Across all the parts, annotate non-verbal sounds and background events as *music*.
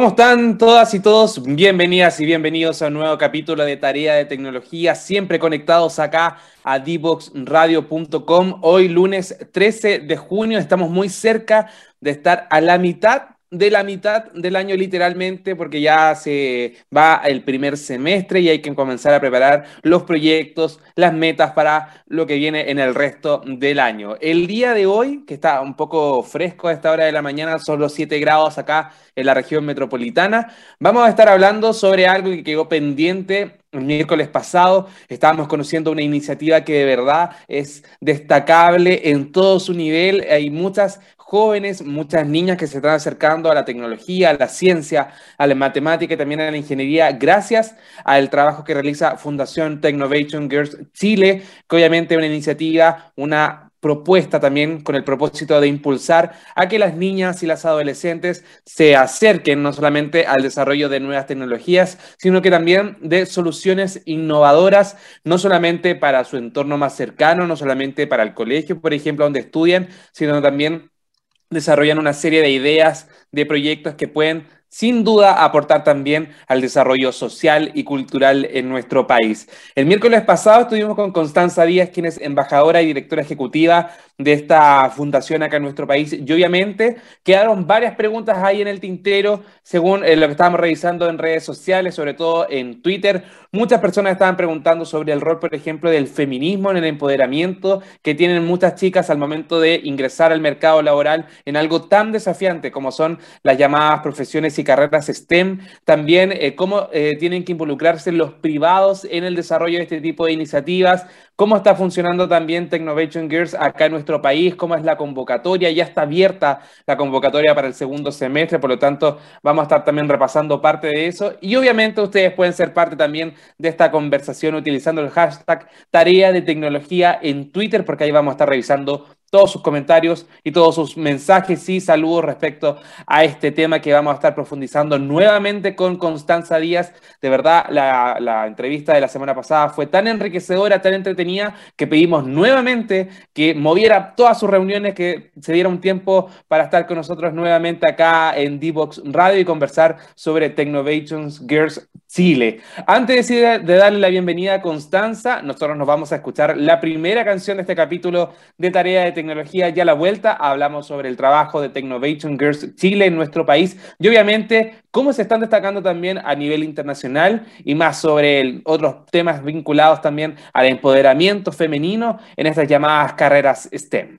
¿Cómo están todas y todos? Bienvenidas y bienvenidos a un nuevo capítulo de Tarea de Tecnología, siempre conectados acá a dboxradio.com. Hoy lunes 13 de junio estamos muy cerca de estar a la mitad de la mitad del año literalmente, porque ya se va el primer semestre y hay que comenzar a preparar los proyectos, las metas para lo que viene en el resto del año. El día de hoy, que está un poco fresco a esta hora de la mañana, son los 7 grados acá en la región metropolitana, vamos a estar hablando sobre algo que quedó pendiente el miércoles pasado estábamos conociendo una iniciativa que de verdad es destacable en todo su nivel. Hay muchas jóvenes, muchas niñas que se están acercando a la tecnología, a la ciencia, a la matemática y también a la ingeniería, gracias al trabajo que realiza Fundación Technovation Girls Chile, que obviamente es una iniciativa, una propuesta también con el propósito de impulsar a que las niñas y las adolescentes se acerquen no solamente al desarrollo de nuevas tecnologías, sino que también de soluciones innovadoras, no solamente para su entorno más cercano, no solamente para el colegio, por ejemplo, donde estudian, sino también desarrollan una serie de ideas, de proyectos que pueden sin duda aportar también al desarrollo social y cultural en nuestro país. El miércoles pasado estuvimos con Constanza Díaz, quien es embajadora y directora ejecutiva de esta fundación acá en nuestro país. Y obviamente quedaron varias preguntas ahí en el tintero, según eh, lo que estábamos revisando en redes sociales, sobre todo en Twitter. Muchas personas estaban preguntando sobre el rol, por ejemplo, del feminismo en el empoderamiento que tienen muchas chicas al momento de ingresar al mercado laboral en algo tan desafiante como son las llamadas profesiones y carreras STEM, también eh, cómo eh, tienen que involucrarse los privados en el desarrollo de este tipo de iniciativas, cómo está funcionando también Technovation Girls acá en nuestro país, cómo es la convocatoria, ya está abierta la convocatoria para el segundo semestre, por lo tanto vamos a estar también repasando parte de eso. Y obviamente ustedes pueden ser parte también de esta conversación utilizando el hashtag tarea de tecnología en Twitter, porque ahí vamos a estar revisando todos sus comentarios y todos sus mensajes y saludos respecto a este tema que vamos a estar profundizando nuevamente con Constanza Díaz. De verdad, la, entrevista de la semana pasada fue tan enriquecedora, tan entretenida, que pedimos nuevamente que moviera todas sus reuniones, que se diera un tiempo para estar con nosotros nuevamente acá en D-Box Radio y conversar sobre Technovations Girls Chile. Antes de, darle la bienvenida a Constanza, nosotros nos vamos a escuchar la primera canción de este capítulo de Tarea de tecnología ya a la vuelta. Hablamos sobre el trabajo de Technovation Girls Chile en nuestro país y obviamente cómo se están destacando también a nivel internacional y más sobre otros temas vinculados también al empoderamiento femenino en estas llamadas carreras STEM.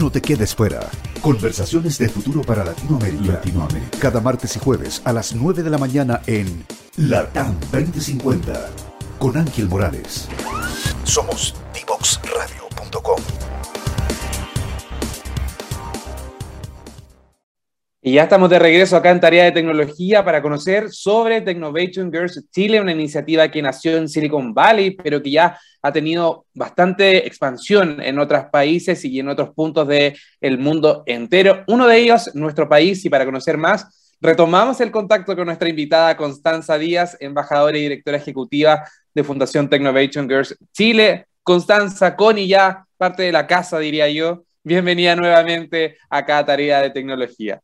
No te quedes fuera. Conversaciones de futuro para Latinoamérica. Latinoamérica. Cada martes y jueves a las 9 de la mañana en Latam 2050 con Ángel Morales. Somos divoxradio.com. Y ya estamos de regreso acá en Tarea de Tecnología para conocer sobre Technovation Girls Chile, una iniciativa que nació en Silicon Valley, pero que ya ha tenido bastante expansión en otros países y en otros puntos del mundo entero. Uno de ellos, nuestro país, y para conocer más, retomamos el contacto con nuestra invitada Constanza Díaz, embajadora y directora ejecutiva de Fundación Technovation Girls Chile. Constanza, Connie ya parte de la casa, diría yo. Bienvenida nuevamente acá a Tarea de Tecnología.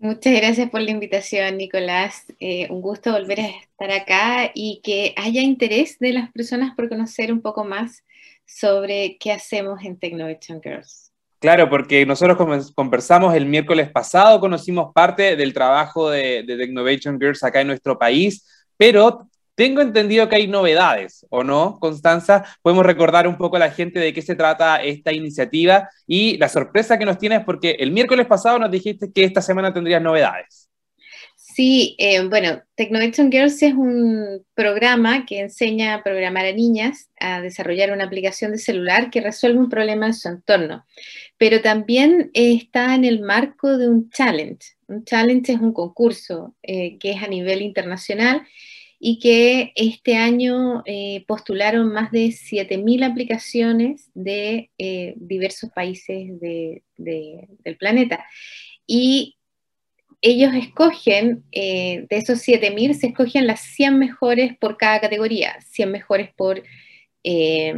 Muchas gracias por la invitación, Nicolás. Eh, un gusto volver a estar acá y que haya interés de las personas por conocer un poco más sobre qué hacemos en Technovation Girls. Claro, porque nosotros conversamos el miércoles pasado, conocimos parte del trabajo de, de Technovation Girls acá en nuestro país, pero tengo entendido que hay novedades, ¿o no, Constanza? Podemos recordar un poco a la gente de qué se trata esta iniciativa y la sorpresa que nos tienes porque el miércoles pasado nos dijiste que esta semana tendrías novedades. Sí, eh, bueno, Technovation Girls es un programa que enseña a programar a niñas a desarrollar una aplicación de celular que resuelve un problema en su entorno, pero también está en el marco de un challenge. Un challenge es un concurso eh, que es a nivel internacional y que este año eh, postularon más de 7.000 aplicaciones de diversos países del planeta. Y ellos escogen, eh, de esos 7.000, se escogen las 100 mejores por cada categoría, 100 mejores por eh,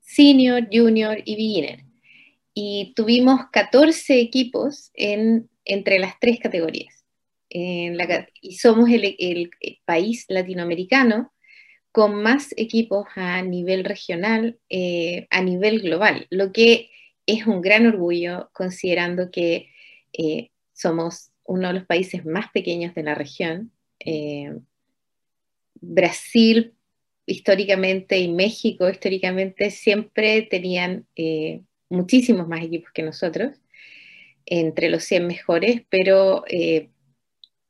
senior, junior y beginner. Y tuvimos 14 equipos en, entre las tres categorías. Y somos el, país latinoamericano con más equipos a nivel regional, eh, a nivel global, lo que es un gran orgullo considerando que somos uno de los países más pequeños de la región. Eh, Brasil históricamente y México históricamente siempre tenían eh, muchísimos más equipos que nosotros, entre los 100 mejores, pero eh,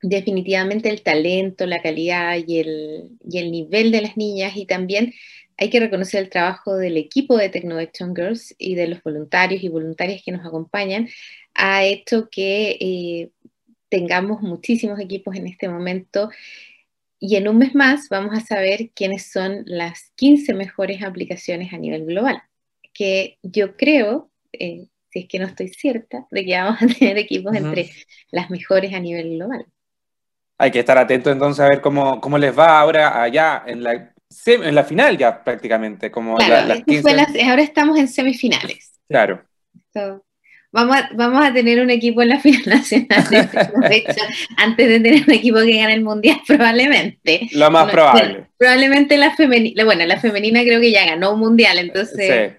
definitivamente el talento, la calidad y el, y el, nivel de las niñas y también hay que reconocer el trabajo del equipo de Technoaction Girls y de los voluntarios y voluntarias que nos acompañan, ha hecho que tengamos muchísimos equipos en este momento y en un mes más vamos a saber quiénes son las 15 mejores aplicaciones a nivel global, que yo creo, eh, si es que no estoy cierta, de que vamos a *laughs* tener equipos entre las mejores a nivel global. Hay que estar atento entonces a ver cómo, cómo les va ahora allá en la, en la final ya prácticamente. Como ahora estamos en semifinales. Claro. Vamos a, vamos a tener un equipo en la *laughs* final nacional antes de tener un equipo que gane el mundial, *laughs* probablemente. Lo más probable. *laughs* probablemente la femenina, bueno, la femenina creo que ya ganó un mundial, entonces.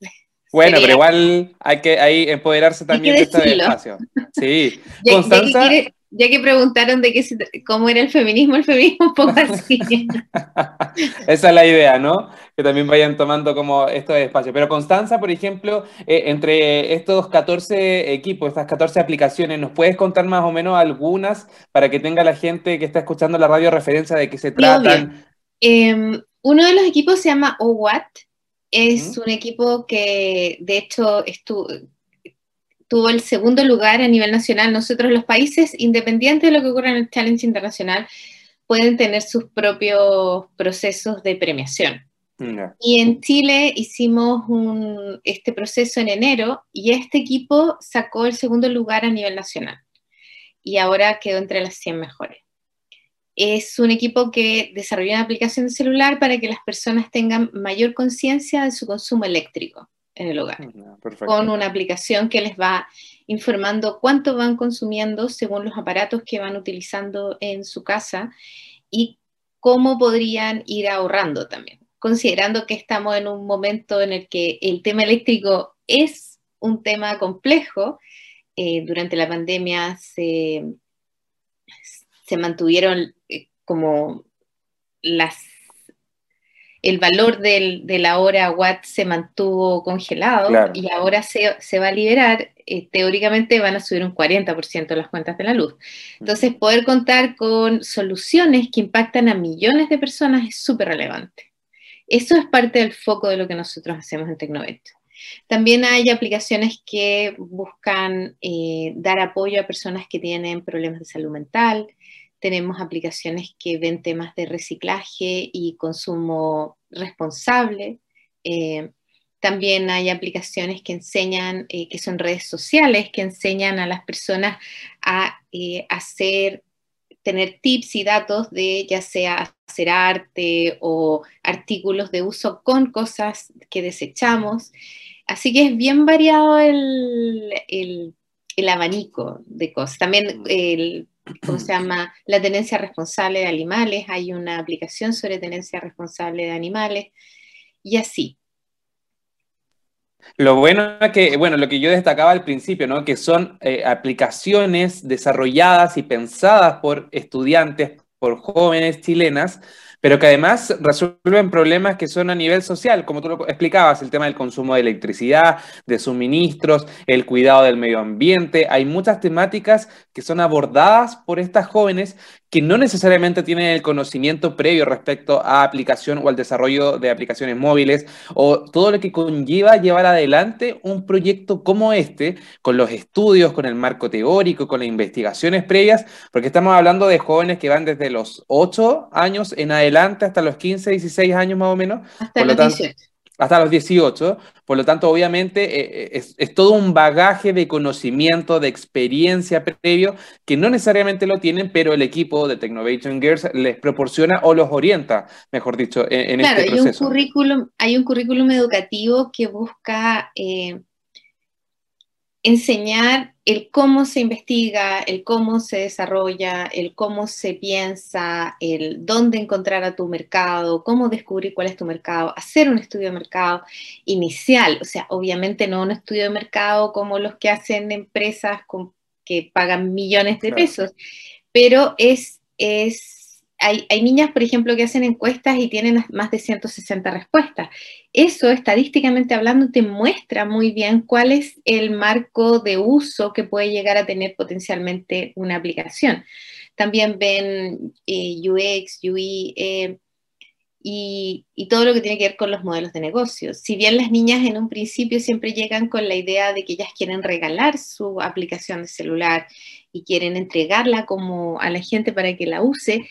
Sí. Bueno, pero igual hay que ahí empoderarse también de este espacio. Sí. Constanza ya que preguntaron de qué, cómo era el feminismo, el feminismo un poco así. *laughs* Esa es la idea, ¿no? Que también vayan tomando como estos espacios. Pero Constanza, por ejemplo, eh, entre estos 14 equipos, estas 14 aplicaciones, ¿nos puedes contar más o menos algunas para que tenga la gente que está escuchando la radio referencia de qué se tratan? Em, uno de los equipos se llama OWAT. Es un equipo que, de hecho, estuvo tuvo el segundo lugar a nivel nacional. Nosotros los países, independientes de lo que ocurra en el Challenge Internacional, pueden tener sus propios procesos de premiación. Y en Chile hicimos este proceso en enero y este equipo sacó el segundo lugar a nivel nacional y ahora quedó entre las 100 mejores. Es un equipo que desarrolló una aplicación de celular para que las personas tengan mayor conciencia de su consumo eléctrico en el hogar, con una aplicación que les va informando cuánto van consumiendo según los aparatos que van utilizando en su casa y cómo podrían ir ahorrando también, considerando que estamos en un momento en el que el tema eléctrico es un tema complejo. Eh, durante la pandemia se, se mantuvieron eh, como las el valor del, de la hora watt se mantuvo congelado y ahora se, va a liberar, eh, teóricamente van a subir un 40% las cuentas de la luz. Entonces, poder contar con soluciones que impactan a millones de personas es súper relevante. Eso es parte del foco de lo que nosotros hacemos en Tecnovet. También hay aplicaciones que buscan eh, dar apoyo a personas que tienen problemas de salud mental, tenemos aplicaciones que ven temas de reciclaje y consumo responsable. Eh, también hay aplicaciones que enseñan, eh, que son redes sociales, que enseñan a las personas a eh, hacer, tener tips y datos de ya sea hacer arte o artículos de uso con cosas que desechamos. Así que es bien variado el, el, el abanico de cosas. También el ¿cómo se llama? La tenencia responsable de animales, hay una aplicación sobre tenencia responsable de animales, y así. Lo bueno es que, bueno, lo que yo destacaba al principio, ¿no? Que son eh, aplicaciones desarrolladas y pensadas por estudiantes, por jóvenes chilenas, pero que además resuelven problemas que son a nivel social, como tú lo explicabas, el tema del consumo de electricidad, de suministros, el cuidado del medio ambiente. Hay muchas temáticas que son abordadas por estas jóvenes que no necesariamente tienen el conocimiento previo respecto a aplicación o al desarrollo de aplicaciones móviles o todo lo que conlleva llevar adelante un proyecto como este, con los estudios, con el marco teórico, con las investigaciones previas, porque estamos hablando de jóvenes que van desde los 8 años en adelante hasta los 15, 16 años más o menos. Hasta los 18 hasta los 18. Por lo tanto, obviamente, eh, eh, es, todo un bagaje de conocimiento, de experiencia previo, que no necesariamente lo tienen, pero el equipo de Technovation Girls les proporciona o los orienta, mejor dicho, en, este proceso. Hay un, currículum, hay un currículum educativo que busca eh, enseñar el cómo se investiga, el cómo se desarrolla, el cómo se piensa, el dónde encontrar a tu mercado, cómo descubrir cuál es tu mercado, hacer un estudio de mercado inicial, o sea, obviamente no un estudio de mercado como los que hacen empresas que pagan millones de pesos, pero es, es hay, niñas, por ejemplo, que hacen encuestas y tienen más de 160 respuestas. Eso, estadísticamente hablando, te muestra muy bien cuál es el marco de uso que puede llegar a tener potencialmente una aplicación. También ven eh, UX, UI eh, y, y, todo lo que tiene que ver con los modelos de negocio. Si bien las niñas en un principio siempre llegan con la idea de que ellas quieren regalar su aplicación de celular y quieren entregarla como a la gente para que la use,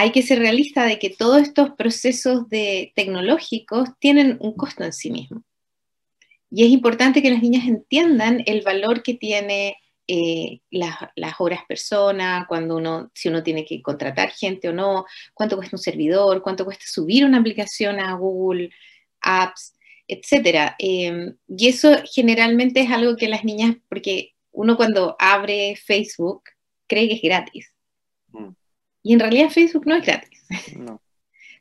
hay que ser realista de que todos estos procesos tecnológicos tienen un costo en sí mismo. Y es importante que las niñas entiendan el valor que tiene eh, las, horas persona, cuando uno, si uno tiene que contratar gente o no, cuánto cuesta un servidor, cuánto cuesta subir una aplicación a Google Apps, etc. Em, y eso generalmente es algo que las niñas, porque uno cuando abre Facebook cree que es gratis. Mm. Y en realidad Facebook no es gratis. No. *laughs*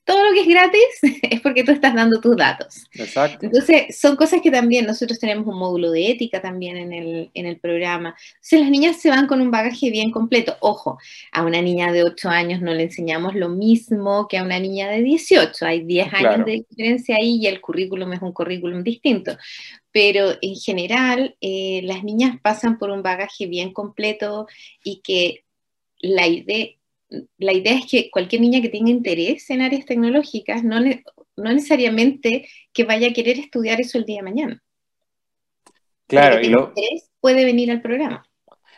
Todo lo que es gratis *laughs* es porque tú estás dando tus datos. Exacto. Entonces, son cosas que también nosotros tenemos un módulo de ética también en el, en el programa. Entonces, las niñas se van con un bagaje bien completo. Ojo, a una niña de 8 años no le enseñamos lo mismo que a una niña de 18. Hay 10 años de diferencia ahí y el currículum es un currículum distinto pero en general eh, las niñas pasan por un bagaje bien completo y que la idea, la idea es que cualquier niña que tenga interés en áreas tecnológicas, no, no necesariamente que vaya a querer estudiar eso el día de mañana. Claro, y lo... interés puede venir al programa.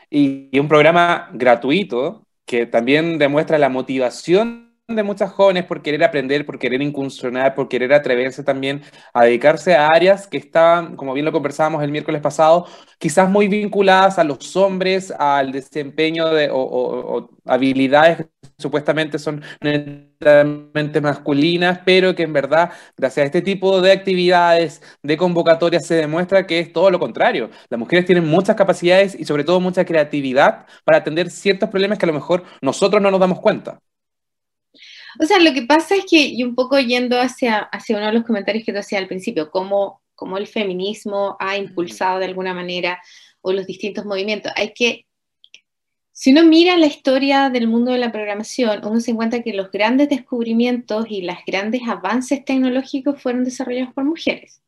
Y, un programa gratuito que también demuestra la motivación de muchas jóvenes por querer aprender, por querer incursionar, por querer atreverse también a dedicarse a áreas que estaban, como bien lo conversábamos el miércoles pasado, quizás muy vinculadas a los hombres, al desempeño de, o, habilidades que supuestamente son netamente masculinas, pero que en verdad, gracias a este tipo de actividades, de convocatorias, se demuestra que es todo lo contrario. Las mujeres tienen muchas capacidades y sobre todo mucha creatividad para atender ciertos problemas que a lo mejor nosotros no nos damos cuenta. O sea, lo que pasa es que, y un poco yendo hacia, hacia uno de los comentarios que te hacía al principio, cómo, cómo el feminismo ha impulsado de alguna manera o los distintos movimientos, hay que, si uno mira la historia del mundo de la programación, uno se encuentra que los grandes descubrimientos y los grandes avances tecnológicos fueron desarrollados por mujeres.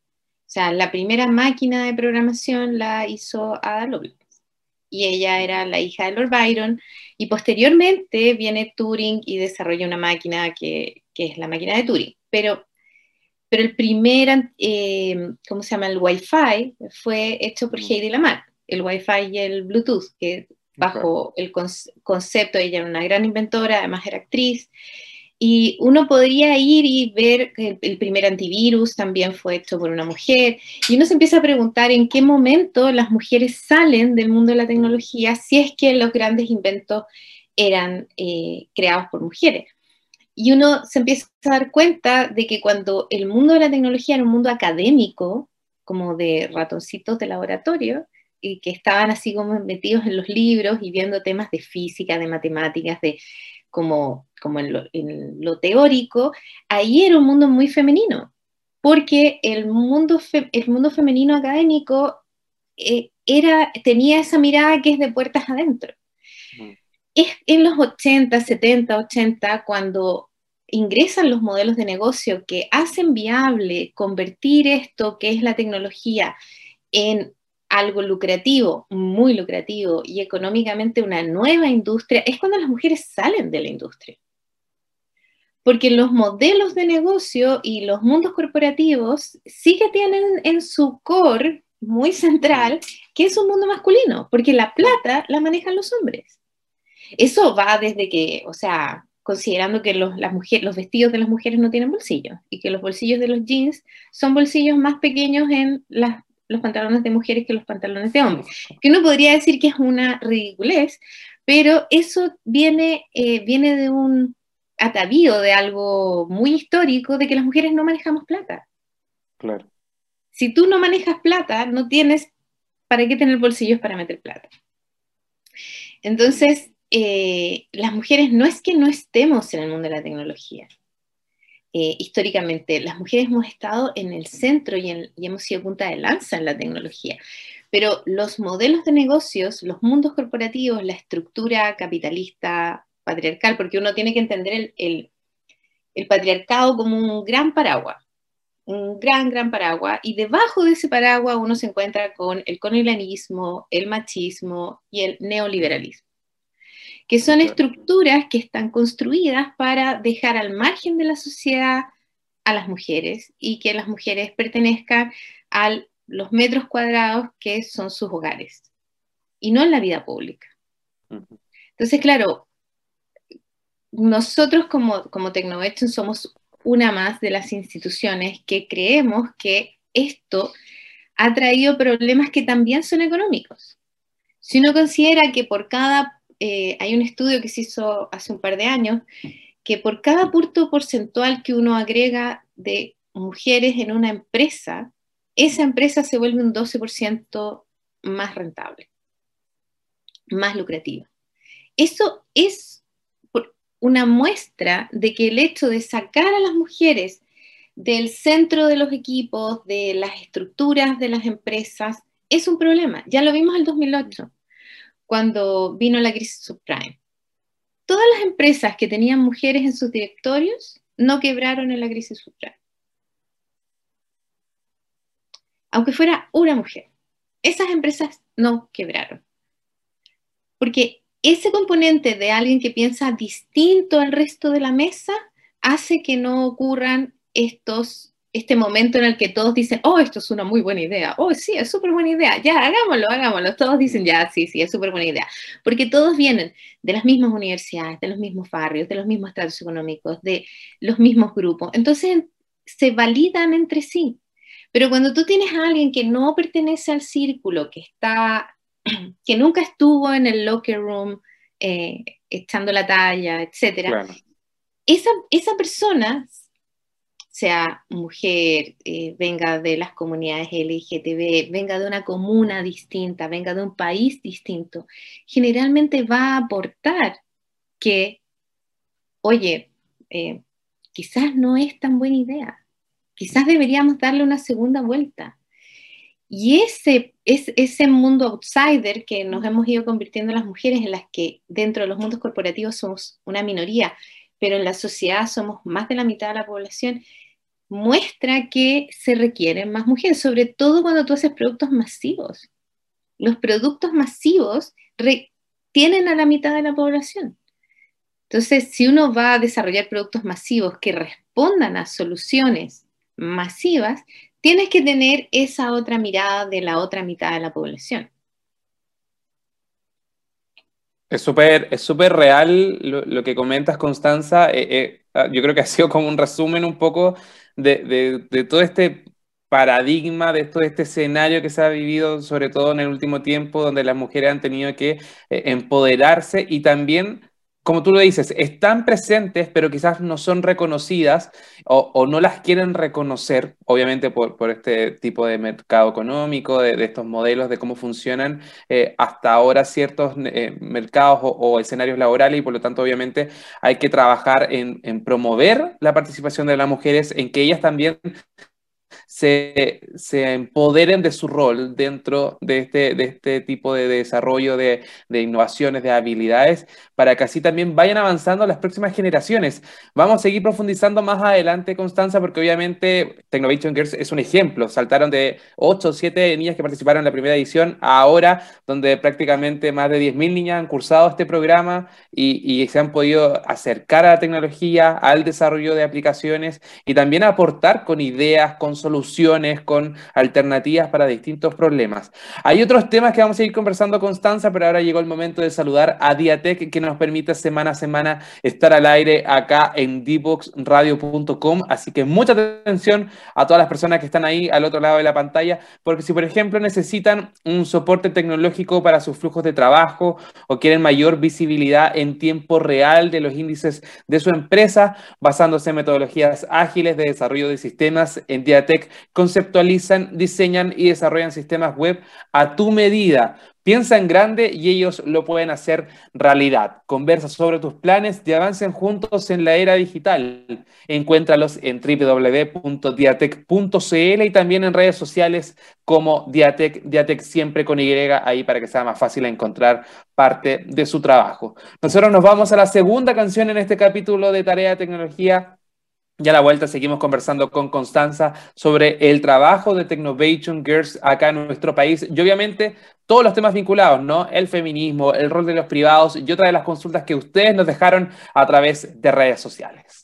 O sea, la primera máquina de programación la hizo Ada Lovelace y ella era la hija de Lord Byron, y posteriormente viene Turing y desarrolla una máquina que, es la máquina de Turing. Pero, pero el primer, eh, ¿cómo se llama? El Wi-Fi fue hecho por mm. Heidi Lamar, el Wi-Fi y el Bluetooth, que bajo el concepto, ella era una gran inventora, además era actriz, y uno podría ir y ver que el, primer antivirus también fue hecho por una mujer. Y uno se empieza a preguntar en qué momento las mujeres salen del mundo de la tecnología si es que los grandes inventos eran eh, creados por mujeres. Y uno se empieza a dar cuenta de que cuando el mundo de la tecnología era un mundo académico, como de ratoncitos de laboratorio, y que estaban así como metidos en los libros y viendo temas de física, de matemáticas, de como, como en, lo, teórico, ahí era un mundo muy femenino, porque el mundo, el mundo femenino académico eh, era, tenía esa mirada que es de puertas adentro. Es en los 80, 70, 80, cuando ingresan los modelos de negocio que hacen viable convertir esto que es la tecnología en algo lucrativo, muy lucrativo y económicamente una nueva industria, es cuando las mujeres salen de la industria. Porque los modelos de negocio y los mundos corporativos sí que tienen en su core muy central que es un mundo masculino, porque la plata la manejan los hombres. Eso va desde que, o sea, considerando que los, las vestidos de las mujeres no tienen bolsillos y que los bolsillos de los jeans son bolsillos más pequeños en los pantalones de mujeres que los pantalones de hombres. Que uno podría decir que es una ridiculez, pero eso viene, eh, viene de un atavío, de algo muy histórico, de que las mujeres no manejamos plata. Claro. Si tú no manejas plata, no tienes para qué tener bolsillos para meter plata. Entonces, eh, las mujeres no es que no estemos en el mundo de la tecnología. Eh, históricamente, las mujeres hemos estado en el centro y, hemos sido punta de lanza en la tecnología. Pero los modelos de negocios, los mundos corporativos, la estructura capitalista patriarcal, porque uno tiene que entender el, el patriarcado como un gran paraguas un gran, gran paraguas, y debajo de ese paraguas uno se encuentra con el colonialismo, el machismo y el neoliberalismo que son estructuras que están construidas para dejar al margen de la sociedad a las mujeres y que las mujeres pertenezcan a los metros cuadrados que son sus hogares y no en la vida pública. Entonces, claro, nosotros como, como somos una más de las instituciones que creemos que esto ha traído problemas que también son económicos. Si uno considera que por cada eh, hay un estudio que se hizo hace un par de años, que por cada punto porcentual que uno agrega de mujeres en una empresa, esa empresa se vuelve un 12% más rentable, más lucrativa. Eso es una muestra de que el hecho de sacar a las mujeres del centro de los equipos, de las estructuras de las empresas, es un problema. Ya lo vimos en el 2008 cuando vino la crisis subprime. Todas las empresas que tenían mujeres en sus directorios no quebraron en la crisis subprime. Aunque fuera una mujer, esas empresas no quebraron. Porque ese componente de alguien que piensa distinto al resto de la mesa hace que no ocurran estos este momento en el que todos dicen, oh, esto es una muy buena idea, oh, sí, es súper buena idea, ya, hagámoslo, hagámoslo, todos dicen, ya, sí, sí, es súper buena idea, porque todos vienen de las mismas universidades, de los mismos barrios, de los mismos estatus económicos, de los mismos grupos, entonces se validan entre sí, pero cuando tú tienes a alguien que no pertenece al círculo, que está, *clears throat* que nunca estuvo en el locker room eh, echando la talla, etcétera, esa, esa persona sea mujer, eh, venga de las comunidades LGTB, venga de una comuna distinta, venga de un país distinto, generalmente va a aportar que, oye, eh, quizás no es tan buena idea, quizás deberíamos darle una segunda vuelta. Y ese, es, ese mundo outsider que nos hemos ido convirtiendo las mujeres, en las que dentro de los mundos corporativos somos una minoría, pero en la sociedad somos más de la mitad de la población, muestra que se requieren más mujeres, sobre todo cuando tú haces productos masivos. Los productos masivos tienen a la mitad de la población. Entonces, si uno va a desarrollar productos masivos que respondan a soluciones masivas, tienes que tener esa otra mirada de la otra mitad de la población. Es súper es real lo, que comentas, Constanza. Eh, eh, yo creo que ha sido como un resumen un poco de, todo este paradigma, de todo este escenario que se ha vivido, sobre todo en el último tiempo, donde las mujeres han tenido que eh, empoderarse y también como tú lo dices, están presentes, pero quizás no son reconocidas o, no las quieren reconocer, obviamente por, este tipo de mercado económico, de, estos modelos, de cómo funcionan eh, hasta ahora ciertos eh, mercados o, escenarios laborales y por lo tanto obviamente hay que trabajar en promover la participación de las mujeres, en que ellas también se, empoderen de su rol dentro de este, de este tipo de desarrollo de, de, innovaciones, de habilidades, para que así también vayan avanzando las próximas generaciones. Vamos a seguir profundizando más adelante, Constanza, porque obviamente Technovation Girls es un ejemplo. Saltaron de 8 o 7 niñas que participaron en la primera edición a ahora, donde prácticamente más de 10.000 niñas han cursado este programa y, y se han podido acercar a la tecnología, al desarrollo de aplicaciones y también aportar con ideas, con soluciones, con alternativas para distintos problemas. Hay otros temas que vamos a ir conversando, Constanza, pero ahora llegó el momento de saludar a Diatec, que nos permite semana a semana estar al aire acá en dboxradio.com. Así que mucha atención a todas las personas que están ahí al otro lado de la pantalla, porque si, por ejemplo, necesitan un soporte tecnológico para sus flujos de trabajo o quieren mayor visibilidad en tiempo real de los índices de su empresa, basándose en metodologías ágiles de desarrollo de sistemas, en Diatec conceptualizan, diseñan y desarrollan sistemas web a tu medida Piensa en grande y ellos lo pueden hacer realidad. Conversa sobre tus planes y avancen juntos en la era digital. Encuéntralos en www.diatec.cl y también en redes sociales como Diatec, Diatec siempre con Y ahí para que sea más fácil encontrar parte de su trabajo. Nosotros nos vamos a la segunda canción en este capítulo de Tarea de Tecnología ya a la vuelta seguimos conversando con Constanza sobre el trabajo de Technovation Girls acá en nuestro país y obviamente todos los temas vinculados, ¿no? El feminismo, el rol de los privados y otra de las consultas que ustedes nos dejaron a través de redes sociales.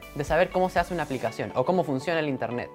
de saber cómo se hace una aplicación o cómo funciona el Internet.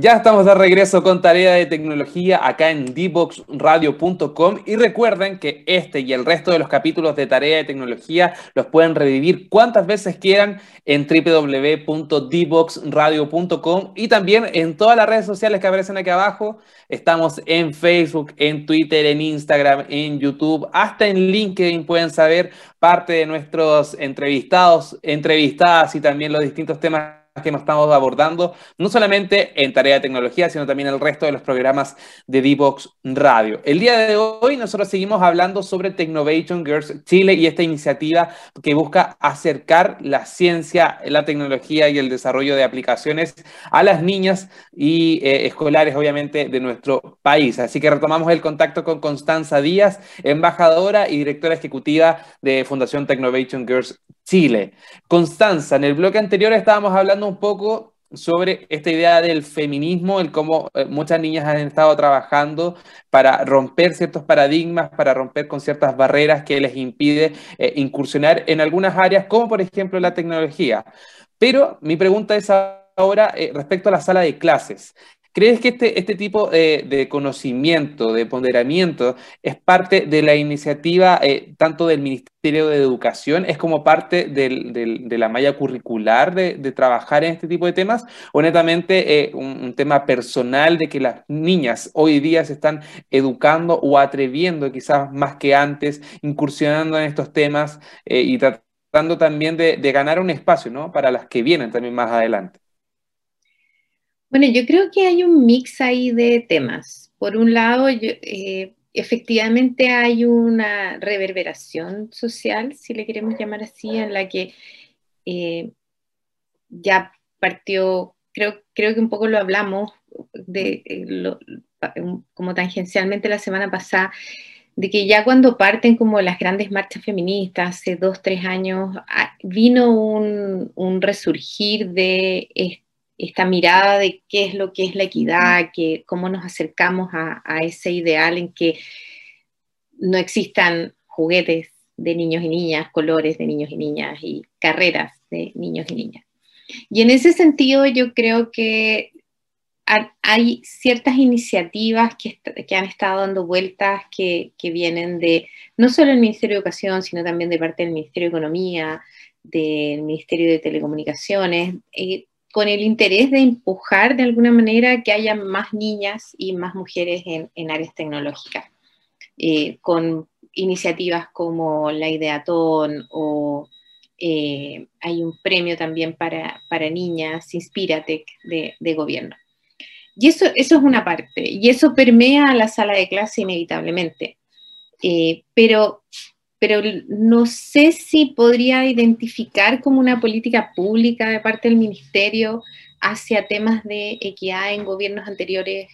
Ya estamos de regreso con tarea de tecnología acá en dboxradio.com y recuerden que este y el resto de los capítulos de tarea de tecnología los pueden revivir cuantas veces quieran en www.dboxradio.com y también en todas las redes sociales que aparecen aquí abajo. Estamos en Facebook, en Twitter, en Instagram, en YouTube, hasta en LinkedIn pueden saber parte de nuestros entrevistados, entrevistadas y también los distintos temas que nos estamos abordando, no solamente en Tarea de Tecnología, sino también el resto de los programas de Divox Radio. El día de hoy nosotros seguimos hablando sobre Technovation Girls Chile y esta iniciativa que busca acercar la ciencia, la tecnología y el desarrollo de aplicaciones a las niñas y eh, escolares, obviamente, de nuestro país. Así que retomamos el contacto con Constanza Díaz, embajadora y directora ejecutiva de Fundación Technovation Girls Chile. Constanza, en el bloque anterior estábamos hablando un poco sobre esta idea del feminismo, el cómo eh, muchas niñas han estado trabajando para romper ciertos paradigmas, para romper con ciertas barreras que les impide eh, incursionar en algunas áreas, como por ejemplo la tecnología. Pero mi pregunta es ahora eh, respecto a la sala de clases. ¿Crees que este, este tipo de, conocimiento, de ponderamiento, es parte de la iniciativa eh, tanto del Ministerio de Educación, es como parte de la malla curricular de, trabajar en este tipo de temas, o netamente eh, un, tema personal de que las niñas hoy día se están educando o atreviendo quizás más que antes, incursionando en estos temas eh, y tratando también de, de ganar un espacio ¿no? para las que vienen también más adelante? Bueno, yo creo que hay un mix ahí de temas. Por un lado, eh, efectivamente hay una reverberación social, si le queremos llamar así, en la que eh, ya partió, creo, creo que un poco lo hablamos de, eh, como tangencialmente la semana pasada, de que ya cuando parten como las grandes marchas feministas, hace dos, tres años, ah, vino un, un resurgir de esta mirada de qué es lo que es la equidad, que, cómo nos acercamos a, a ese ideal en que no existan juguetes de niños y niñas, colores de niños y niñas y carreras de niños y niñas. Y en ese sentido yo creo que hay ciertas iniciativas que, que, han estado dando vueltas que, que, vienen de no solo el Ministerio de Educación, sino también de parte del Ministerio de Economía, del Ministerio de Telecomunicaciones, eh, con el interés de empujar de alguna manera que haya más niñas y más mujeres en, áreas tecnológicas, eh, con iniciativas como la Ideatón o eh, hay un premio también para, para niñas, Inspiratec, de, de gobierno. Y eso, eso es una parte, y eso permea la sala de clase inevitablemente. Eh, pero, pero no sé si podría identificar como una política pública de parte del ministerio hacia temas de equidad en gobiernos anteriores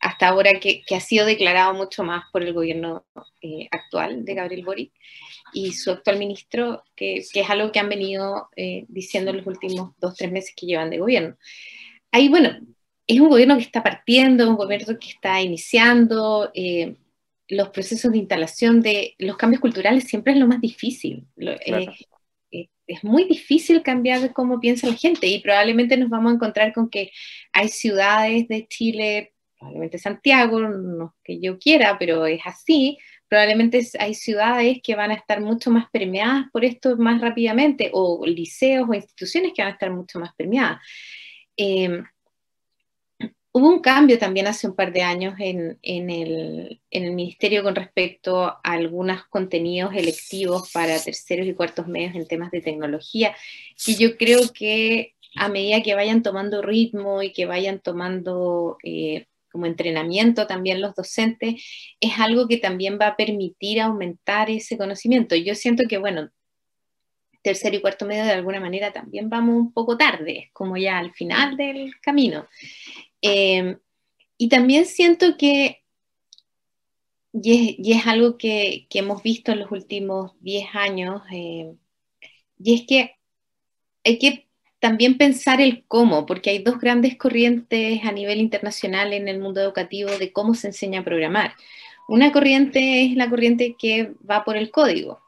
hasta ahora, que, que ha sido declarado mucho más por el gobierno eh, actual de Gabriel Boric y su actual ministro, que, que es algo que han venido eh, diciendo en los últimos dos, tres meses que llevan de gobierno. Ahí, bueno, es un gobierno que está partiendo, un gobierno que está iniciando. Eh, los procesos de instalación de los cambios culturales siempre es lo más difícil. Eh, eh, es muy difícil cambiar cómo piensa la gente y probablemente nos vamos a encontrar con que hay ciudades de Chile, probablemente Santiago, no que yo quiera, pero es así, probablemente hay ciudades que van a estar mucho más permeadas por esto más rápidamente, o liceos o instituciones que van a estar mucho más permeadas. Hubo un cambio también hace un par de años en, el, ministerio con respecto a algunos contenidos electivos para terceros y cuartos medios en temas de tecnología, que yo creo que a medida que vayan tomando ritmo y que vayan tomando eh, como entrenamiento también los docentes, es algo que también va a permitir aumentar ese conocimiento. Yo siento que, bueno, tercero y cuarto medio de alguna manera también vamos un poco tarde, como ya al final del camino. Em, y también siento que, y es, algo que, hemos visto en los últimos 10 años, em, y es que hay que también pensar el cómo, porque hay dos grandes corrientes a nivel internacional en el mundo educativo de cómo se enseña a programar. Una corriente es la corriente que va por el código.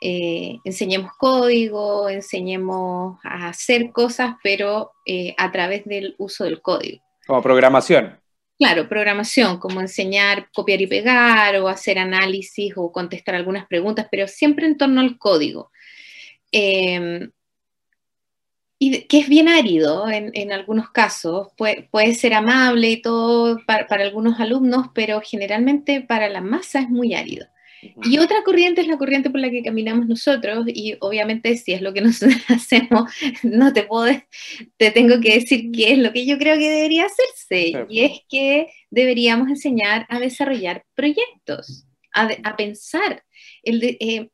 Eh, enseñemos código, enseñemos a hacer cosas, pero eh, a través del uso del código. Como programación. Claro, programación, como enseñar, copiar y pegar o hacer análisis o contestar algunas preguntas, pero siempre en torno al código. Em, y que es bien árido en, algunos casos, puede, ser amable y todo para, algunos alumnos, pero generalmente para la masa es muy árido. Y otra corriente es la corriente por la que caminamos nosotros y obviamente si es lo que nosotros *laughs* hacemos, no te puedo, te tengo que decir qué es lo que yo creo que debería hacerse. Y es que deberíamos enseñar a desarrollar proyectos, a, pensar. El eh,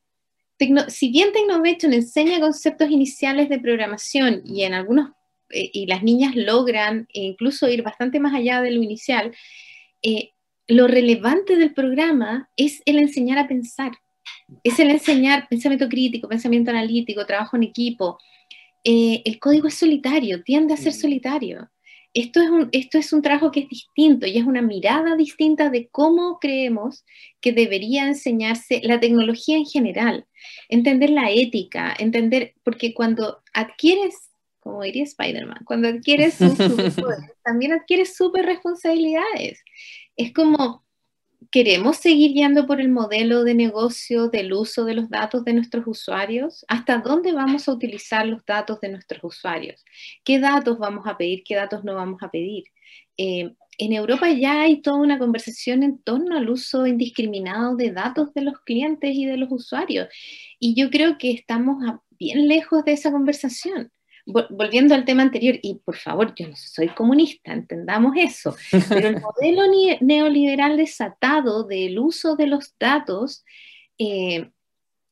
si bien Technovation enseña conceptos iniciales de programación y en algunos, eh, y las niñas logran incluso ir bastante más allá de lo inicial, eh, lo relevante del programa es el enseñar a pensar, es el enseñar pensamiento crítico, pensamiento analítico, trabajo en equipo. Eh, el código es solitario, tiende a ser mm. solitario. Esto es, un, esto es un trabajo que es distinto y es una mirada distinta de cómo creemos que debería enseñarse la tecnología en general, entender la ética, entender, porque cuando adquieres, como diría Spider-Man, cuando adquieres un *laughs* superpoder, también adquieres super responsabilidades es como, ¿queremos seguir guiando por el modelo de negocio del uso de los datos de nuestros usuarios? ¿Hasta dónde vamos a utilizar los datos de nuestros usuarios? ¿Qué datos vamos a pedir? ¿Qué datos no vamos a pedir? Eh, en Europa ya hay toda una conversación en torno al uso indiscriminado de datos de los clientes y de los usuarios. Y yo creo que estamos bien lejos de esa conversación volviendo al tema anterior, y por favor, yo no soy comunista, entendamos eso, pero el *laughs* modelo neoliberal desatado del uso de los datos eh,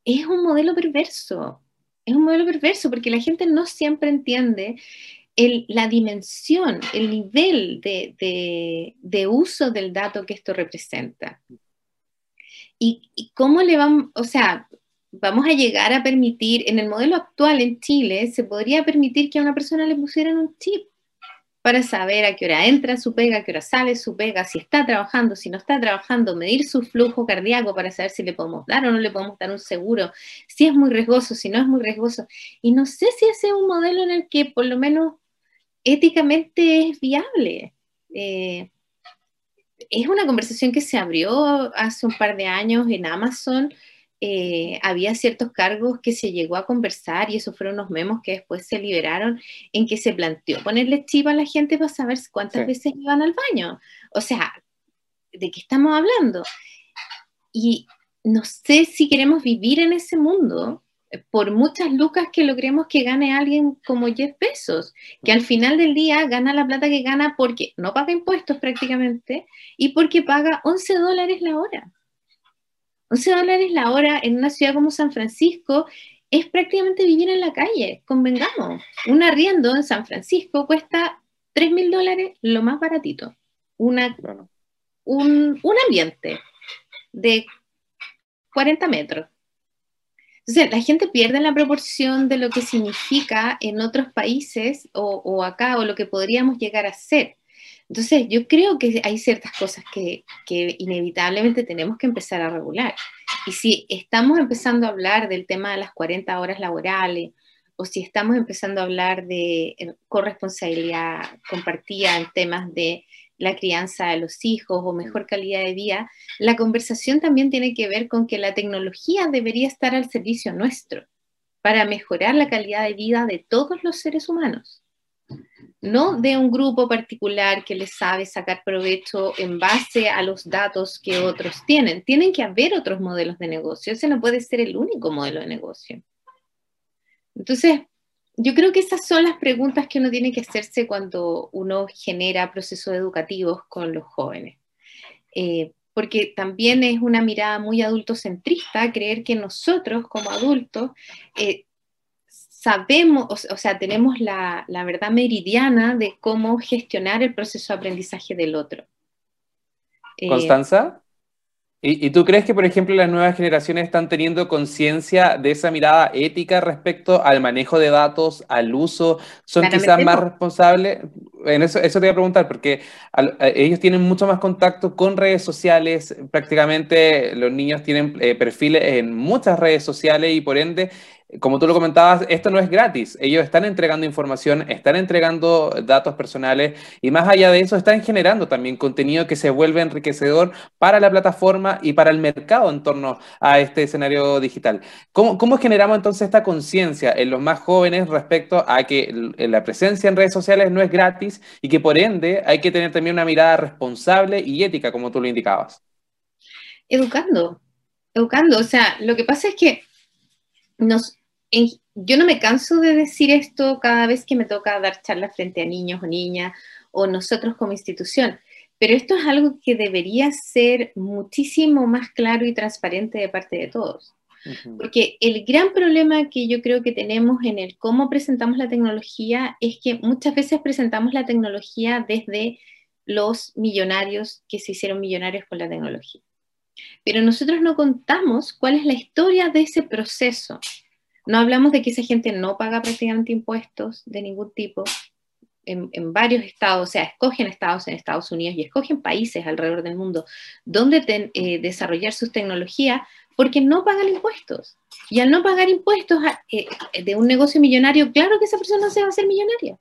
es un modelo perverso, es un modelo perverso porque la gente no siempre entiende la dimensión, el nivel de, de, uso del dato que esto representa. ¿Y, y cómo le vamos, o sea, vamos a llegar a permitir, en el modelo actual en Chile, se podría permitir que a una persona le pusieran un chip para saber a qué hora entra su pega, a qué hora sale su pega, si está trabajando, si no está trabajando, medir su flujo cardíaco para saber si le podemos dar o no le podemos dar un seguro, si es muy riesgoso, si no es muy riesgoso. Y no sé si ese es un modelo en el que por lo menos éticamente es viable. Eh, es una conversación que se abrió hace un par de años en Amazon eh, había ciertos cargos que se llegó a conversar y esos fueron unos memos que después se liberaron en que se planteó ponerle chip a la gente para saber cuántas veces iban al baño. O sea, ¿de qué estamos hablando? Y no sé si queremos vivir en ese mundo por muchas lucas que logremos que gane alguien como Jeff Bezos, que al final del día gana la plata que gana porque no paga impuestos prácticamente y porque paga 11 dólares la hora. 11 dólares la hora en una ciudad como San Francisco es prácticamente vivir en la calle, convengamos. Un arriendo en San Francisco cuesta 3 mil dólares lo más baratito. Una, un, un ambiente de 40 metros. Entonces, la gente pierde la proporción de lo que significa en otros países o, o, acá o lo que podríamos llegar a ser. Entonces, yo creo que hay ciertas cosas que, inevitablemente tenemos que empezar a regular. Y si estamos empezando a hablar del tema de las 40 horas laborales, o si estamos empezando a hablar de eh, corresponsabilidad compartida en temas de la crianza de los hijos o mejor calidad de vida, la conversación también tiene que ver con que la tecnología debería estar al servicio nuestro para mejorar la calidad de vida de todos los seres humanos no de un grupo particular que les sabe sacar provecho en base a los datos que otros tienen. Tienen que haber otros modelos de negocio. Ese no puede ser el único modelo de negocio. Entonces, yo creo que esas son las preguntas que uno tiene que hacerse cuando uno genera procesos educativos con los jóvenes. Eh, porque también es una mirada muy adultocentrista creer que nosotros como adultos eh, sabemos, o, sea, tenemos la, verdad meridiana de cómo gestionar el proceso de aprendizaje del otro. Eh, Constanza, ¿Y, tú crees que, por ejemplo, las nuevas generaciones están teniendo conciencia de esa mirada ética respecto al manejo de datos, al uso? ¿Son quizás más responsables? En eso, eso te voy a preguntar, porque ellos tienen mucho más contacto con redes sociales, prácticamente los niños tienen eh, perfiles en muchas redes sociales y por ende como tú lo comentabas, esto no es gratis. Ellos están entregando información, están entregando datos personales y más allá de eso están generando también contenido que se vuelve enriquecedor para la plataforma y para el mercado en torno a este escenario digital. ¿Cómo, cómo generamos entonces esta conciencia en los más jóvenes respecto a que la presencia en redes sociales no es gratis y que por ende hay que tener también una mirada responsable y ética, como tú lo indicabas? Educando, educando. O sea, lo que pasa es que nos, yo no me canso de decir esto cada vez que me toca dar charlas frente a niños o niñas o nosotros como institución, pero esto es algo que debería ser muchísimo más claro y transparente de parte de todos. Porque el gran problema que yo creo que tenemos en el cómo presentamos la tecnología es que muchas veces presentamos la tecnología desde los millonarios que se hicieron millonarios con la tecnología. Pero nosotros no contamos cuál es la historia de ese proceso no hablamos de que esa gente no paga prácticamente impuestos de ningún tipo en, varios estados, o sea, escogen estados en Estados Unidos y escogen países alrededor del mundo donde eh, desarrollar sus tecnologías porque no pagan impuestos. Y al no pagar impuestos eh, de un negocio millonario, claro que esa persona se va a hacer millonaria.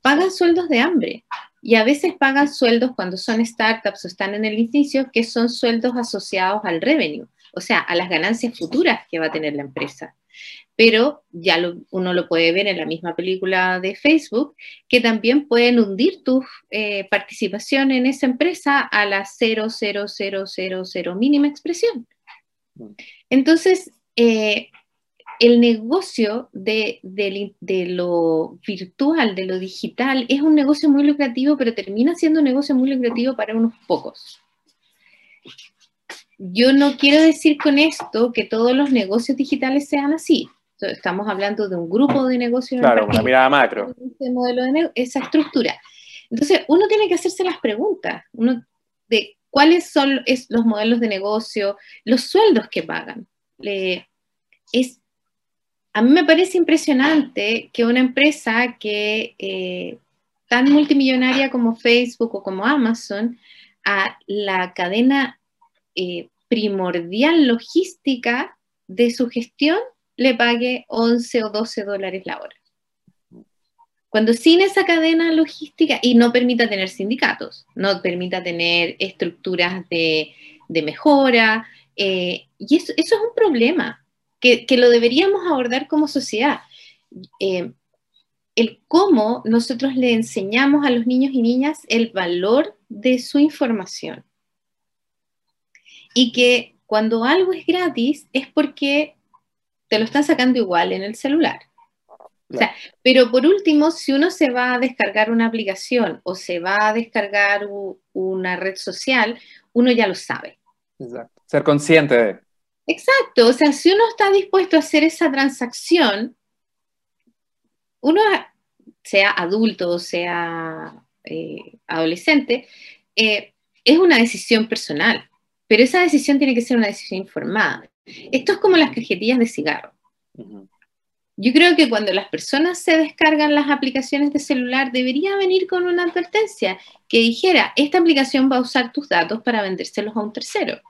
Pagan sueldos de hambre y a veces pagan sueldos cuando son startups o están en el inicio, que son sueldos asociados al revenue, o sea, a las ganancias futuras que va a tener la empresa pero ya uno lo puede ver en la misma película de Facebook, que también pueden hundir tu eh, participación en esa empresa a la 0,0000 mínima expresión. Entonces, eh, el negocio de, de, lo virtual, de lo digital, es un negocio muy lucrativo, pero termina siendo un negocio muy lucrativo para unos pocos. Yo no quiero decir con esto que todos los negocios digitales sean así. Estamos hablando de un grupo de negocios. Claro, una mirada macro. *laughs* Ese modelo de esa estructura. Entonces, uno tiene que hacerse las preguntas uno de cuáles son los modelos de negocio, los sueldos que pagan. es, a mí me parece impresionante que una empresa que eh, tan multimillonaria como Facebook o como Amazon, a la cadena eh, primordial logística de su gestión le pague 11 o 12 dólares la hora. Cuando sin esa cadena logística y no permita tener sindicatos, no permita tener estructuras de, mejora, eh, y eso, es un problema que, lo deberíamos abordar como sociedad. Eh, el cómo nosotros le enseñamos a los niños y niñas el valor de su información. Y que cuando algo es gratis es porque te lo están sacando igual en el celular pero por último, si uno se va a descargar una aplicación o se va a descargar una red social, uno ya lo sabe. Exacto. Ser consciente de. Exacto. O sea, si uno está dispuesto a hacer esa transacción, uno, sea adulto o sea eh, adolescente, eh, es una decisión personal, pero esa decisión tiene que ser una decisión informada. Esto es como las cajetillas de cigarro. Yo creo que cuando las personas se descargan las aplicaciones de celular, debería venir con una advertencia que dijera, esta aplicación va a usar tus datos para vendérselos a un tercero.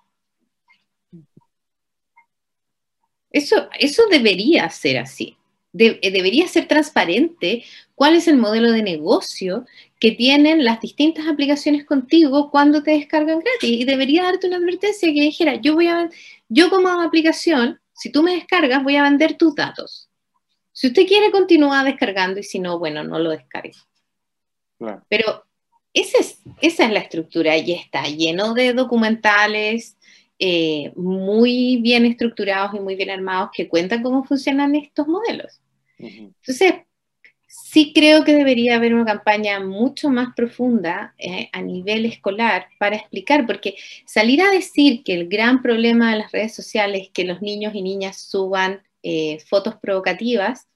Eso, eso debería ser así. Eh, debería ser transparente cuál es el modelo de negocio que tienen las distintas aplicaciones contigo cuando te descargan gratis. Y debería darte una advertencia que dijera, yo voy a, yo como aplicación, si tú me descargas, voy a vender tus datos. Si usted quiere, continúa descargando y si no, bueno, no lo descargue. Pero esa es, esa es la estructura y está lleno de documentales eh, muy bien estructurados y muy bien armados que cuentan cómo funcionan estos modelos. Entonces, sí creo que debería haber una campaña mucho más profunda eh, a nivel escolar para explicar, porque salir a decir que el gran problema de las redes sociales es que los niños y niñas suban eh, fotos provocativas,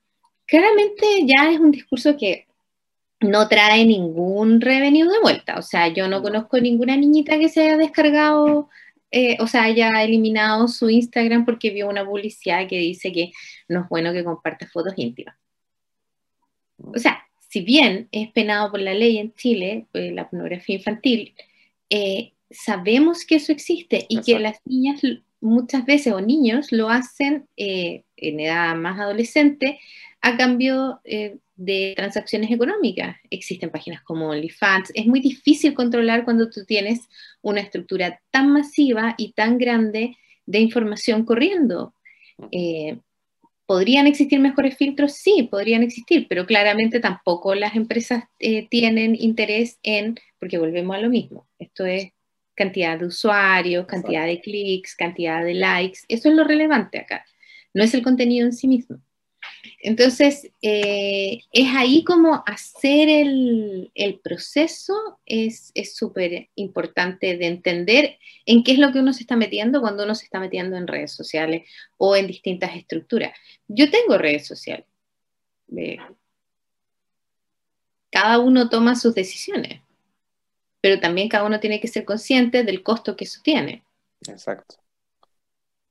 claramente ya es un discurso que no trae ningún revenue de vuelta. O sea, yo no conozco ninguna niñita que se haya descargado, eh, o sea, haya eliminado su Instagram porque vio una publicidad que dice que no es bueno que comparte fotos íntimas. O sea, si bien es penado por la ley en Chile, pues, la pornografía infantil, eh, sabemos que eso existe y que las niñas muchas veces o niños lo hacen eh, en edad más adolescente a cambio eh, de transacciones económicas. Existen páginas como OnlyFans. Es muy difícil controlar cuando tú tienes una estructura tan masiva y tan grande de información corriendo. Eh, ¿Podrían existir mejores filtros? Sí, podrían existir, pero claramente tampoco las empresas tienen interés en, porque volvemos a lo mismo, esto es cantidad de usuarios, cantidad de clics, cantidad de likes. Eso es lo relevante acá. No es el contenido en sí mismo. Entonces, eh, es ahí como hacer el, proceso es súper importante de entender en qué es lo que uno se está metiendo cuando uno se está metiendo en redes sociales o en distintas estructuras. Yo tengo redes sociales. cada uno toma sus decisiones pero también cada uno tiene que ser consciente del costo que eso tiene. Exacto.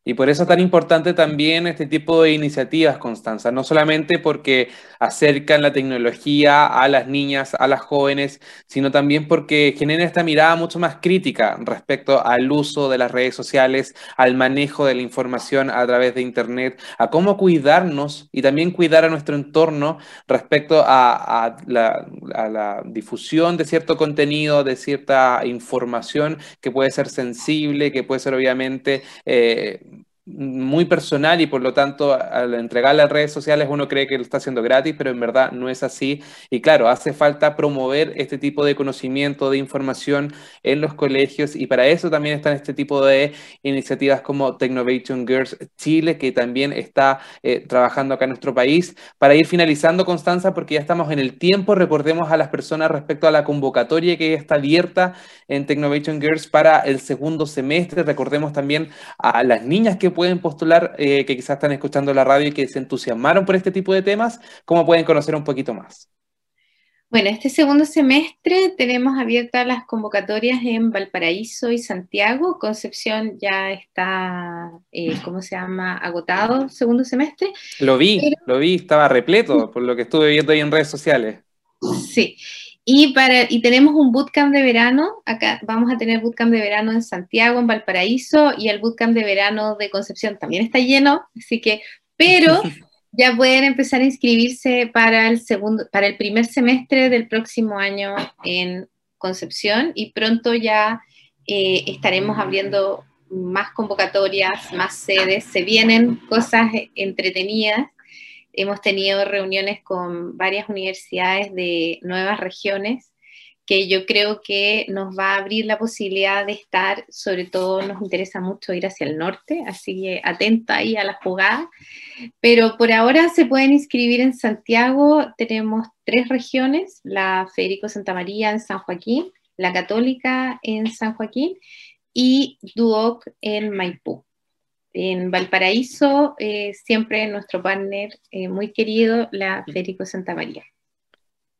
Y por eso es tan importante también este tipo de iniciativas, Constanza, no solamente porque acercan la tecnología a las niñas, a las jóvenes, sino también porque generan esta mirada mucho más crítica respecto al uso de las redes sociales, al manejo de la información a través de Internet, a cómo cuidarnos y también cuidar a nuestro entorno respecto a, la, difusión de cierto contenido, de cierta información que puede ser sensible, que puede ser obviamente... Eh, muy personal y por lo tanto al entregarle a redes sociales uno cree que lo está haciendo gratis, pero en verdad no es así. Y claro, hace falta promover este tipo de conocimiento, de información en los colegios y para eso también están este tipo de iniciativas como Technovation Girls Chile, que también está eh, trabajando acá en nuestro país. Para ir finalizando, Constanza, porque ya estamos en el tiempo, recordemos a las personas respecto a la convocatoria que está abierta en Technovation Girls para el segundo semestre. Recordemos también a las niñas que pueden postular, eh, que quizás están escuchando la radio y que se entusiasmaron por este tipo de temas? ¿Cómo pueden conocer un poquito más? Bueno, este segundo semestre tenemos abiertas las convocatorias en Valparaíso y Santiago. Concepción ya está, eh, ¿cómo se llama?, agotado segundo semestre. Lo vi, lo vi, estaba repleto por lo que estuve viendo ahí en redes sociales. Sí, y, para, y tenemos un bootcamp de verano. Acá vamos a tener bootcamp de verano en Santiago, en Valparaíso, y el bootcamp de verano de Concepción también está lleno, así que, pero *laughs* ya pueden empezar a inscribirse para el, segundo, para el primer semestre del próximo año en Concepción y pronto ya eh, estaremos abriendo más convocatorias, más sedes, se vienen cosas entretenidas. Hemos tenido reuniones con varias universidades de nuevas regiones que yo creo que nos va a abrir la posibilidad de estar, sobre todo nos interesa mucho ir hacia el norte, así que atenta ahí a la jugada. Pero por ahora se pueden inscribir en Santiago, tenemos tres regiones, la Federico Santa María en San Joaquín, la Católica en San Joaquín y Duoc en Maipú. En Valparaíso, eh, siempre nuestro partner eh, muy querido, la Federico Santa María.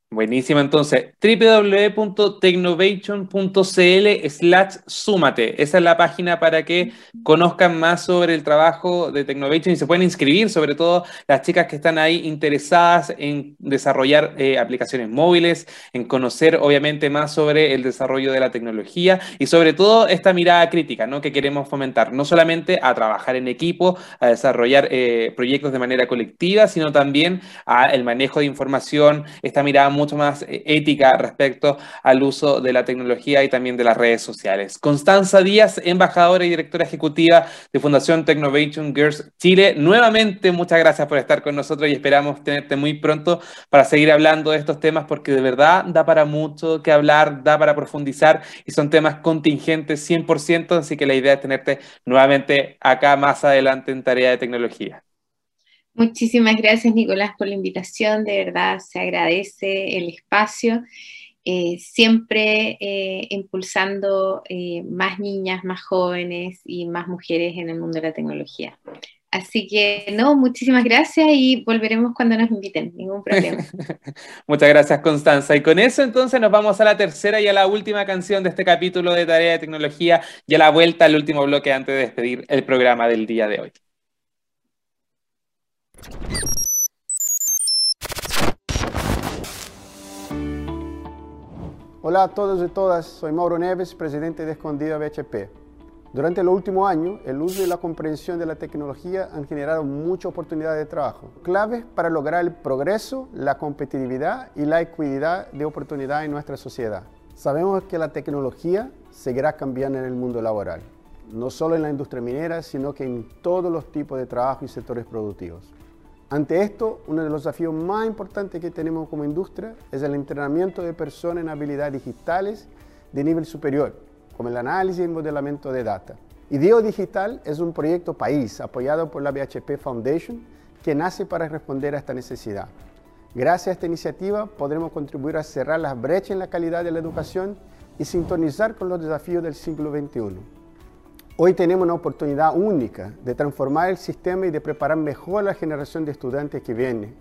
Buenísimo, entonces, www.technovation.cl slash súmate. Esa es la página para que conozcan más sobre el trabajo de Technovation y se pueden inscribir, sobre todo las chicas que están ahí interesadas en desarrollar eh, aplicaciones móviles, en conocer obviamente más sobre el desarrollo de la tecnología y sobre todo esta mirada crítica ¿no? que queremos fomentar, no solamente a trabajar en equipo, a desarrollar eh, proyectos de manera colectiva, sino también a el manejo de información, esta mirada mucho más eh, ética respecto al uso de la tecnología y también de las redes sociales. Constanza Díaz, embajadora y directora ejecutiva de Fundación Technovation Girls Chile, nuevamente muchas gracias por estar con nosotros y esperamos tenerte muy pronto para seguir hablando de estos temas porque de verdad da para mucho que hablar, da para profundizar y son temas contingentes 100%, así que la idea es tenerte nuevamente acá más adelante en tarea de tecnología. Muchísimas gracias, Nicolás, por la invitación. De verdad, se agradece el espacio. Eh, siempre eh, impulsando eh, más niñas, más jóvenes y más mujeres en el mundo de la tecnología. Así que, no, muchísimas gracias y volveremos cuando nos inviten, ningún problema. *laughs* Muchas gracias, Constanza. Y con eso entonces nos vamos a la tercera y a la última canción de este capítulo de Tarea de Tecnología y a la vuelta al último bloque antes de despedir el programa del día de hoy. Hola a todos y todas, soy Mauro Neves, presidente de Escondida BHP. Durante los últimos años, el uso y la comprensión de la tecnología han generado muchas oportunidades de trabajo, claves para lograr el progreso, la competitividad y la equidad de oportunidad en nuestra sociedad. Sabemos que la tecnología seguirá cambiando en el mundo laboral, no solo en la industria minera, sino que en todos los tipos de trabajo y sectores productivos. Ante esto, uno de los desafíos más importantes que tenemos como industria es el entrenamiento de personas en habilidades digitales de nivel superior, como el análisis y modelamiento de data. IDEO Digital es un proyecto país apoyado por la BHP Foundation que nace para responder a esta necesidad. Gracias a esta iniciativa podremos contribuir a cerrar las brechas en la calidad de la educación y sintonizar con los desafíos del siglo XXI. Hoy tenemos una oportunidad única de transformar el sistema y de preparar mejor a la generación de estudiantes que viene.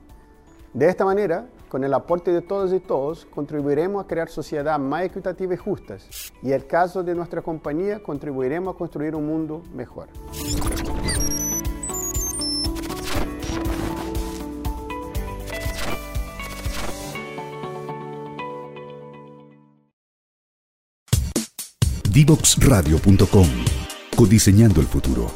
De esta manera, con el aporte de todos y todos, contribuiremos a crear sociedades más equitativas y justas. Y en el caso de nuestra compañía, contribuiremos a construir un mundo mejor. Divoxradio.com Codiseñando el futuro.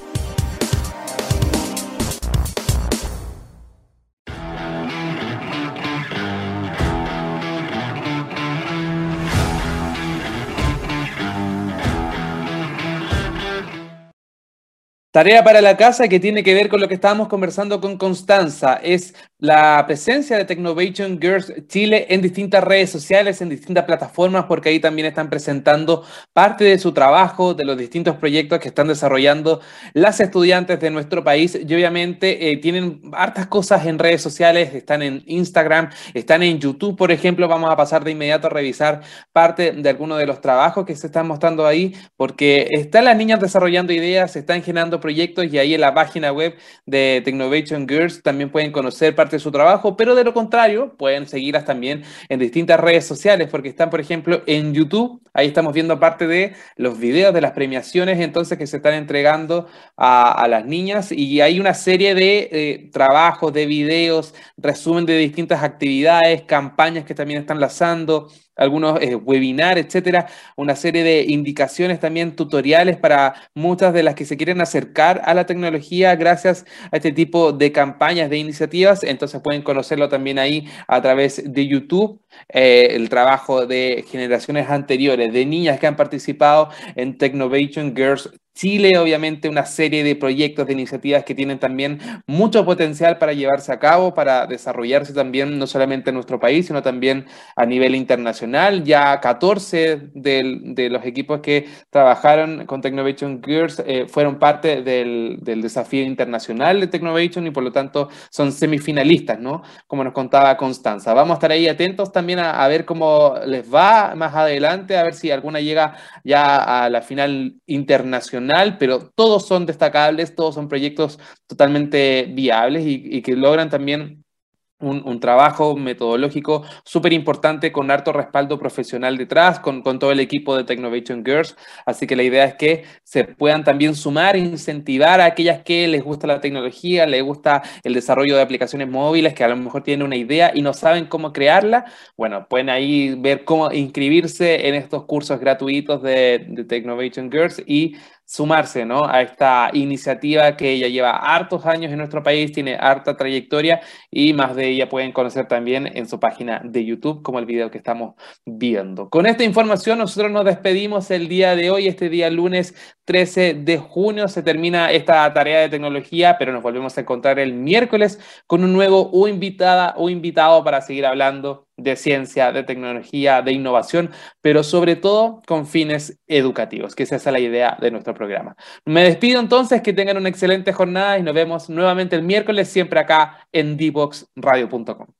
Tarea para la casa que tiene que ver con lo que estábamos conversando con Constanza. Es la presencia de Technovation Girls Chile en distintas redes sociales, en distintas plataformas, porque ahí también están presentando parte de su trabajo, de los distintos proyectos que están desarrollando las estudiantes de nuestro país. Y obviamente eh, tienen hartas cosas en redes sociales, están en Instagram, están en YouTube, por ejemplo. Vamos a pasar de inmediato a revisar parte de algunos de los trabajos que se están mostrando ahí, porque están las niñas desarrollando ideas, están generando proyectos y ahí en la página web de Technovation Girls también pueden conocer parte de su trabajo, pero de lo contrario, pueden seguirlas también en distintas redes sociales, porque están, por ejemplo, en YouTube. Ahí estamos viendo parte de los videos de las premiaciones entonces que se están entregando a, las niñas y hay una serie de eh, trabajos, de videos, resumen de distintas actividades, campañas que también están lanzando, algunos eh, webinars, etcétera, una serie de indicaciones también tutoriales para muchas de las que se quieren acercar a la tecnología gracias a este tipo de campañas, de iniciativas. Entonces pueden conocerlo también ahí a través de YouTube, eh, el trabajo de generaciones anteriores, de niñas que han participado en Technovation Girls Chile, obviamente, una serie de proyectos, de iniciativas que tienen también mucho potencial para llevarse a cabo, para desarrollarse también no solamente en nuestro país, sino también a nivel internacional. Ya 14 de, los equipos que trabajaron con Technovation Girls eh, fueron parte del, desafío internacional de Technovation y por lo tanto son semifinalistas, ¿no? Como nos contaba Constanza. Vamos a estar ahí atentos también a, a ver cómo les va más adelante, a ver si alguna llega ya a la final internacional pero todos son destacables, todos son proyectos totalmente viables y, que logran también un, trabajo metodológico súper importante con harto respaldo profesional detrás, con, con, todo el equipo de Technovation Girls. Así que la idea es que se puedan también sumar, incentivar a aquellas que les gusta la tecnología, les gusta el desarrollo de aplicaciones móviles, que a lo mejor tienen una idea y no saben cómo crearla. Bueno, pueden ahí ver cómo inscribirse en estos cursos gratuitos de, de Technovation Girls y sumarse ¿no? a esta iniciativa que ya lleva hartos años en nuestro país, tiene harta trayectoria y más de ella pueden conocer también en su página de YouTube, como el video que estamos viendo. Con esta información nosotros nos despedimos el día de hoy, este día lunes 13 de junio se termina esta tarea de tecnología, pero nos volvemos a encontrar el miércoles con un nuevo o invitada o invitado para seguir hablando de ciencia, de tecnología, de innovación, pero sobre todo con fines educativos, que esa es la idea de nuestro programa. Me despido entonces, que tengan una excelente jornada y nos vemos nuevamente el miércoles, siempre acá en dboxradio.com.